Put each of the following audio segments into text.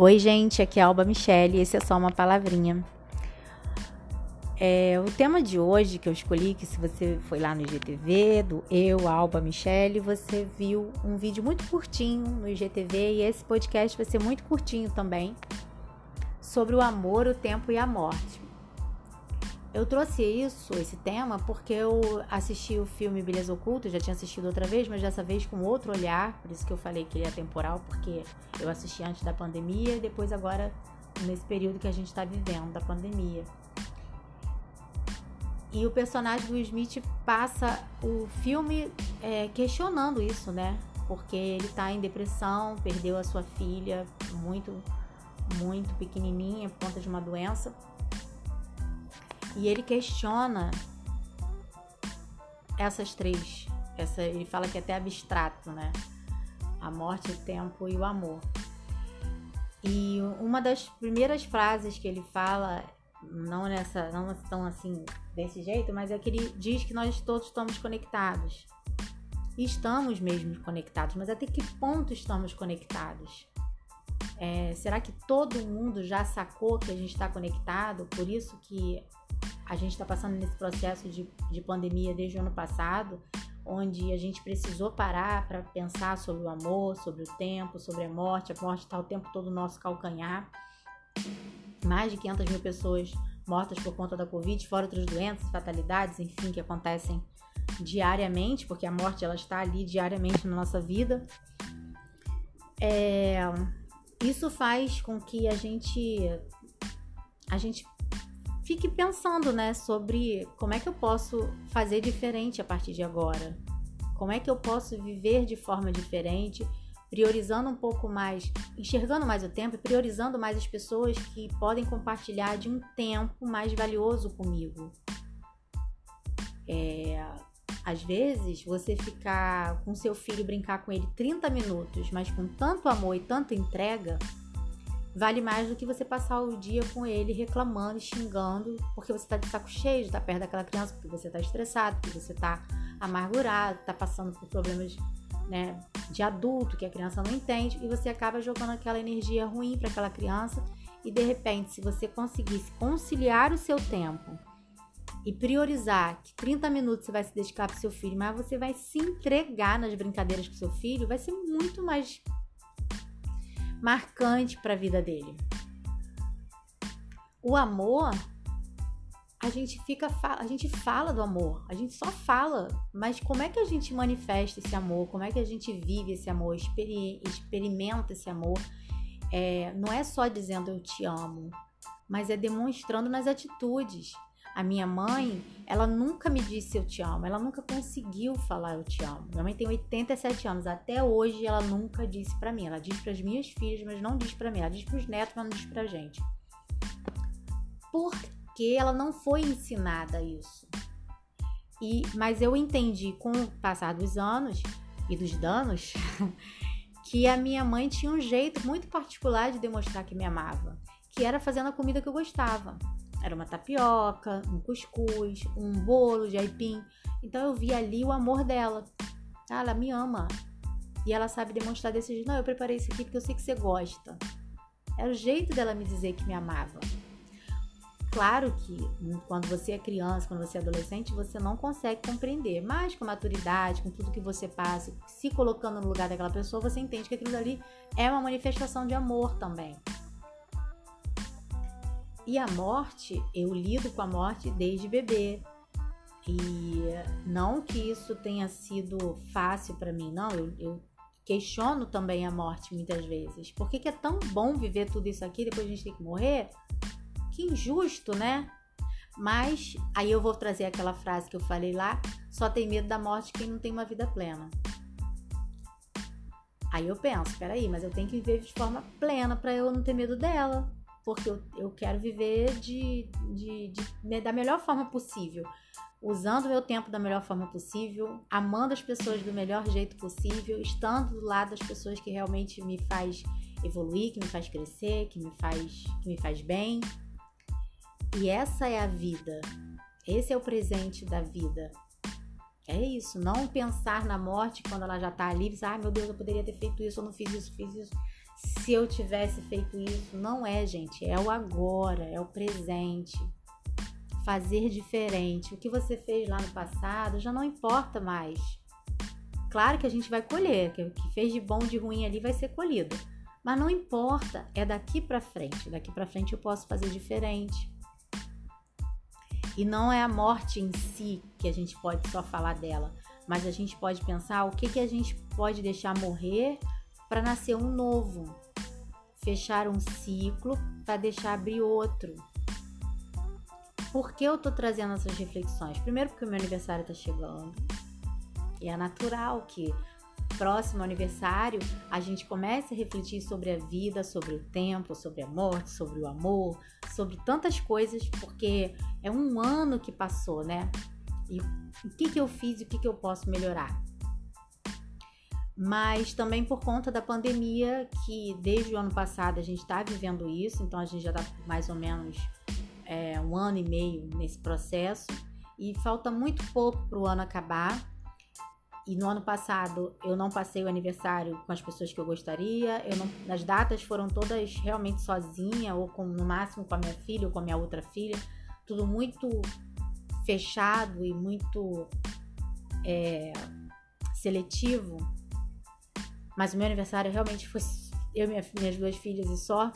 Oi, gente, aqui é Alba Michele e esse é só uma palavrinha. É, o tema de hoje que eu escolhi, que se você foi lá no IGTV, do eu, Alba Michele, você viu um vídeo muito curtinho no IGTV e esse podcast vai ser muito curtinho também, sobre o amor, o tempo e a morte. Eu trouxe isso, esse tema, porque eu assisti o filme Beleza Oculta, já tinha assistido outra vez, mas dessa vez com outro olhar, por isso que eu falei que ele é temporal, porque eu assisti antes da pandemia e depois agora nesse período que a gente está vivendo da pandemia. E o personagem do Smith passa o filme é, questionando isso, né? Porque ele está em depressão, perdeu a sua filha muito, muito pequenininha por conta de uma doença e ele questiona essas três. Essa, ele fala que é até abstrato, né? A morte, o tempo e o amor. E uma das primeiras frases que ele fala, não nessa, não tão assim desse jeito, mas é que ele diz que nós todos estamos conectados. Estamos mesmo conectados, mas até que ponto estamos conectados? É, será que todo mundo já sacou que a gente está conectado? Por isso que a gente está passando nesse processo de, de pandemia desde o ano passado, onde a gente precisou parar para pensar sobre o amor, sobre o tempo, sobre a morte. A morte está o tempo todo no nosso calcanhar. Mais de 500 mil pessoas mortas por conta da Covid, fora outras doenças, fatalidades, enfim, que acontecem diariamente, porque a morte ela está ali diariamente na nossa vida. É, isso faz com que a gente a gente fique pensando, né, sobre como é que eu posso fazer diferente a partir de agora. Como é que eu posso viver de forma diferente, priorizando um pouco mais, enxergando mais o tempo e priorizando mais as pessoas que podem compartilhar de um tempo mais valioso comigo. É, às vezes, você ficar com seu filho brincar com ele 30 minutos, mas com tanto amor e tanta entrega, vale mais do que você passar o dia com ele reclamando xingando porque você tá de saco cheio de estar perto daquela criança, porque você tá estressado, porque você tá amargurado, tá passando por problemas né, de adulto que a criança não entende e você acaba jogando aquela energia ruim para aquela criança e de repente, se você conseguisse conciliar o seu tempo e priorizar que 30 minutos você vai se dedicar para seu filho, mas você vai se entregar nas brincadeiras com seu filho, vai ser muito mais marcante para a vida dele. O amor, a gente fica, a gente fala do amor, a gente só fala, mas como é que a gente manifesta esse amor? Como é que a gente vive esse amor, experimenta esse amor? É, não é só dizendo eu te amo, mas é demonstrando nas atitudes. A minha mãe, ela nunca me disse eu te amo, ela nunca conseguiu falar eu te amo. Minha mãe tem 87 anos, até hoje ela nunca disse para mim. Ela diz para as minhas filhas, mas não diz para mim. Ela diz para os netos, mas não diz pra gente. Porque ela não foi ensinada isso. E, mas eu entendi com o passar dos anos e dos danos que a minha mãe tinha um jeito muito particular de demonstrar que me amava, que era fazendo a comida que eu gostava. Era uma tapioca, um cuscuz, um bolo de aipim. Então eu vi ali o amor dela. Ah, ela me ama. E ela sabe demonstrar desse jeito. Não, eu preparei isso aqui porque eu sei que você gosta. Era o jeito dela me dizer que me amava. Claro que quando você é criança, quando você é adolescente, você não consegue compreender, mas com maturidade, com tudo que você passa, se colocando no lugar daquela pessoa, você entende que aquilo ali é uma manifestação de amor também. E a morte, eu lido com a morte desde bebê. E não que isso tenha sido fácil para mim, não. Eu, eu, questiono também a morte muitas vezes. Por que, que é tão bom viver tudo isso aqui depois a gente tem que morrer? Que injusto, né? Mas aí eu vou trazer aquela frase que eu falei lá: só tem medo da morte quem não tem uma vida plena. Aí eu penso, peraí, mas eu tenho que viver de forma plena para eu não ter medo dela porque eu, eu quero viver de, de, de, da melhor forma possível, usando o meu tempo da melhor forma possível, amando as pessoas do melhor jeito possível, estando do lado das pessoas que realmente me faz evoluir, que me faz crescer, que me faz, que me faz bem. E essa é a vida. Esse é o presente da vida. É isso, não pensar na morte quando ela já tá ali, ah, meu Deus, eu poderia ter feito isso, eu não fiz isso, fiz isso. Se eu tivesse feito isso. Não é, gente. É o agora, é o presente. Fazer diferente. O que você fez lá no passado já não importa mais. Claro que a gente vai colher, que o que fez de bom, de ruim ali vai ser colhido. Mas não importa, é daqui para frente. Daqui para frente eu posso fazer diferente. E não é a morte em si que a gente pode só falar dela, mas a gente pode pensar o que, que a gente pode deixar morrer para nascer um novo, fechar um ciclo para deixar abrir outro. Por que eu tô trazendo essas reflexões? Primeiro porque o meu aniversário tá chegando. E é natural que próximo aniversário a gente comece a refletir sobre a vida, sobre o tempo, sobre a morte, sobre o amor, sobre tantas coisas, porque é um ano que passou, né? E o que, que eu fiz e o que, que eu posso melhorar? Mas também por conta da pandemia, que desde o ano passado a gente está vivendo isso, então a gente já está mais ou menos é, um ano e meio nesse processo, e falta muito pouco para o ano acabar e no ano passado eu não passei o aniversário com as pessoas que eu gostaria. Eu não, as datas foram todas realmente sozinha, ou com, no máximo com a minha filha ou com a minha outra filha. Tudo muito fechado e muito é, seletivo. Mas o meu aniversário realmente foi eu e minha, minhas duas filhas e só.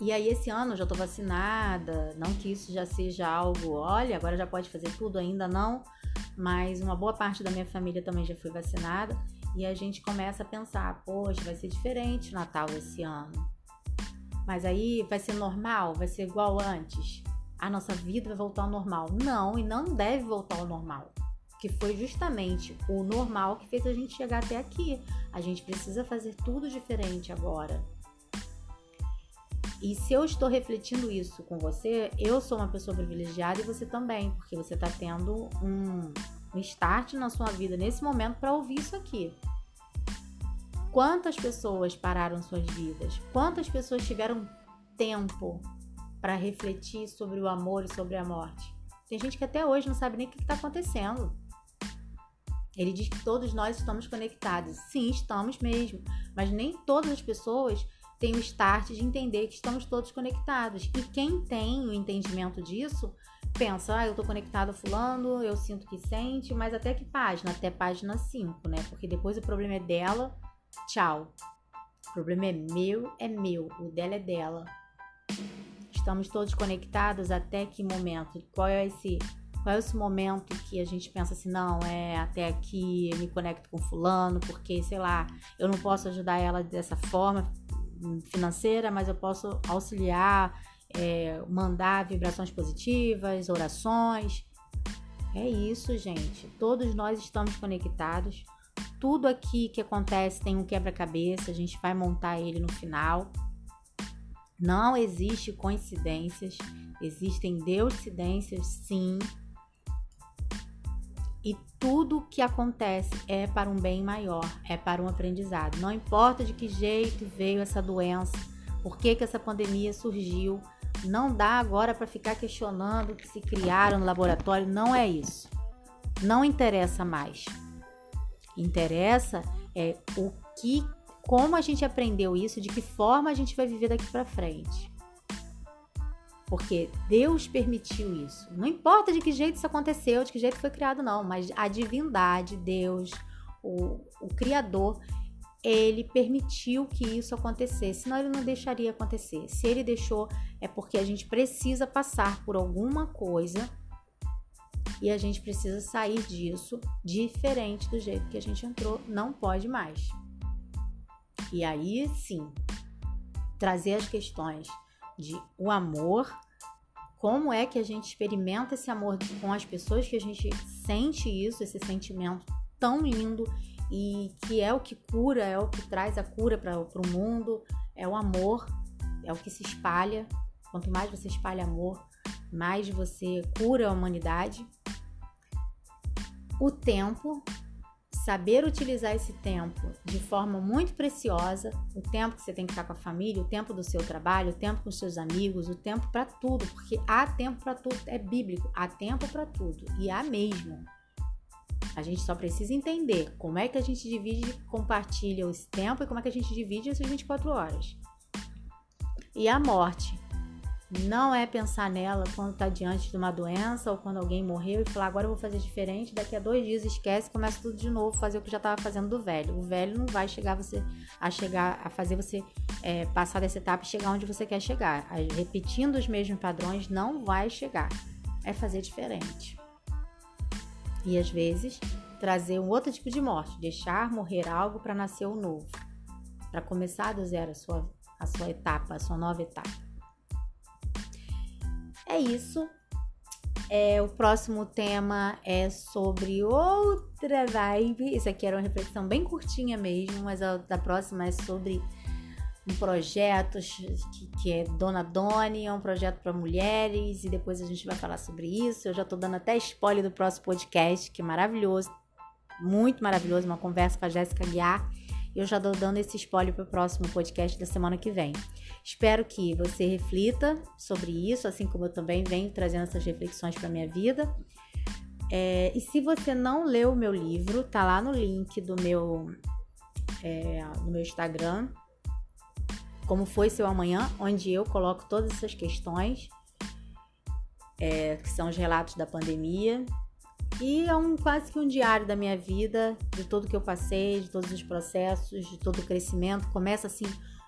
E aí esse ano eu já tô vacinada, não que isso já seja algo, olha, agora já pode fazer tudo, ainda não mas uma boa parte da minha família também já foi vacinada e a gente começa a pensar, poxa, vai ser diferente o Natal esse ano. Mas aí vai ser normal, vai ser igual antes. A nossa vida vai voltar ao normal. Não, e não deve voltar ao normal. Que foi justamente o normal que fez a gente chegar até aqui. A gente precisa fazer tudo diferente agora. E se eu estou refletindo isso com você, eu sou uma pessoa privilegiada e você também, porque você está tendo um, um start na sua vida nesse momento para ouvir isso aqui. Quantas pessoas pararam suas vidas? Quantas pessoas tiveram tempo para refletir sobre o amor e sobre a morte? Tem gente que até hoje não sabe nem o que está acontecendo. Ele diz que todos nós estamos conectados. Sim, estamos mesmo. Mas nem todas as pessoas tem o start de entender que estamos todos conectados. E quem tem o entendimento disso, pensa, ah, eu tô conectado a fulano, eu sinto que sente, mas até que página? Até página 5, né? Porque depois o problema é dela, tchau. O problema é meu, é meu, o dela é dela. Estamos todos conectados até que momento? Qual é esse qual é esse momento que a gente pensa assim, não, é até aqui me conecto com fulano, porque, sei lá, eu não posso ajudar ela dessa forma, financeira, mas eu posso auxiliar, é, mandar vibrações positivas, orações. É isso, gente. Todos nós estamos conectados. Tudo aqui que acontece tem um quebra-cabeça, a gente vai montar ele no final. Não existe coincidências, existem deucidências, sim. E tudo que acontece é para um bem maior, é para um aprendizado. Não importa de que jeito veio essa doença, por que, que essa pandemia surgiu, não dá agora para ficar questionando o que se criaram no laboratório, não é isso. Não interessa mais. Interessa é o que, como a gente aprendeu isso, de que forma a gente vai viver daqui para frente porque Deus permitiu isso. Não importa de que jeito isso aconteceu, de que jeito foi criado, não, mas a divindade, Deus, o, o Criador, ele permitiu que isso acontecesse, senão ele não deixaria acontecer. Se ele deixou, é porque a gente precisa passar por alguma coisa e a gente precisa sair disso diferente do jeito que a gente entrou, não pode mais. E aí sim, trazer as questões de o amor, como é que a gente experimenta esse amor com as pessoas que a gente sente isso, esse sentimento tão lindo e que é o que cura, é o que traz a cura para o mundo, é o amor, é o que se espalha. Quanto mais você espalha amor, mais você cura a humanidade. O tempo, saber utilizar esse tempo de forma muito preciosa, o tempo que você tem que estar com a família, o tempo do seu trabalho, o tempo com os seus amigos, o tempo para tudo, porque há tempo para tudo, é bíblico, há tempo para tudo e há mesmo. A gente só precisa entender como é que a gente divide, compartilha esse tempo e como é que a gente divide essas 24 horas. E a morte não é pensar nela quando está diante de uma doença ou quando alguém morreu e falar agora eu vou fazer diferente, daqui a dois dias esquece, começa tudo de novo, fazer o que já estava fazendo do velho. O velho não vai chegar você a chegar a fazer você é, passar dessa etapa e chegar onde você quer chegar. Repetindo os mesmos padrões não vai chegar. É fazer diferente. E às vezes trazer um outro tipo de morte, deixar morrer algo para nascer o um novo, para começar do zero a sua, a sua etapa, a sua nova etapa. É isso. É, o próximo tema é sobre outra vibe. Isso aqui era uma reflexão bem curtinha mesmo, mas a da próxima é sobre um projeto que, que é Dona Doni, é um projeto para mulheres, e depois a gente vai falar sobre isso. Eu já tô dando até spoiler do próximo podcast, que é maravilhoso, muito maravilhoso, uma conversa com a Jéssica Guiar. Eu já tô dando esse spoiler para o próximo podcast da semana que vem. Espero que você reflita sobre isso, assim como eu também venho trazendo essas reflexões para minha vida. É, e se você não leu o meu livro, tá lá no link do meu, é, no meu Instagram, como foi seu amanhã, onde eu coloco todas essas questões, é, que são os relatos da pandemia. E é um quase que um diário da minha vida, de tudo que eu passei, de todos os processos, de todo o crescimento. Começa assim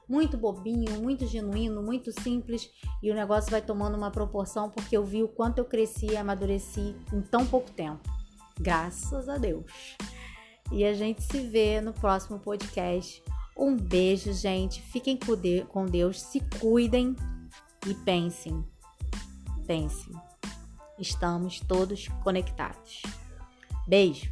muito bobinho, muito genuíno, muito simples e o negócio vai tomando uma proporção porque eu vi o quanto eu cresci e amadureci em tão pouco tempo. Graças a Deus. E a gente se vê no próximo podcast. Um beijo, gente. Fiquem com Deus, se cuidem e pensem. Pensem. Estamos todos conectados. Beijo.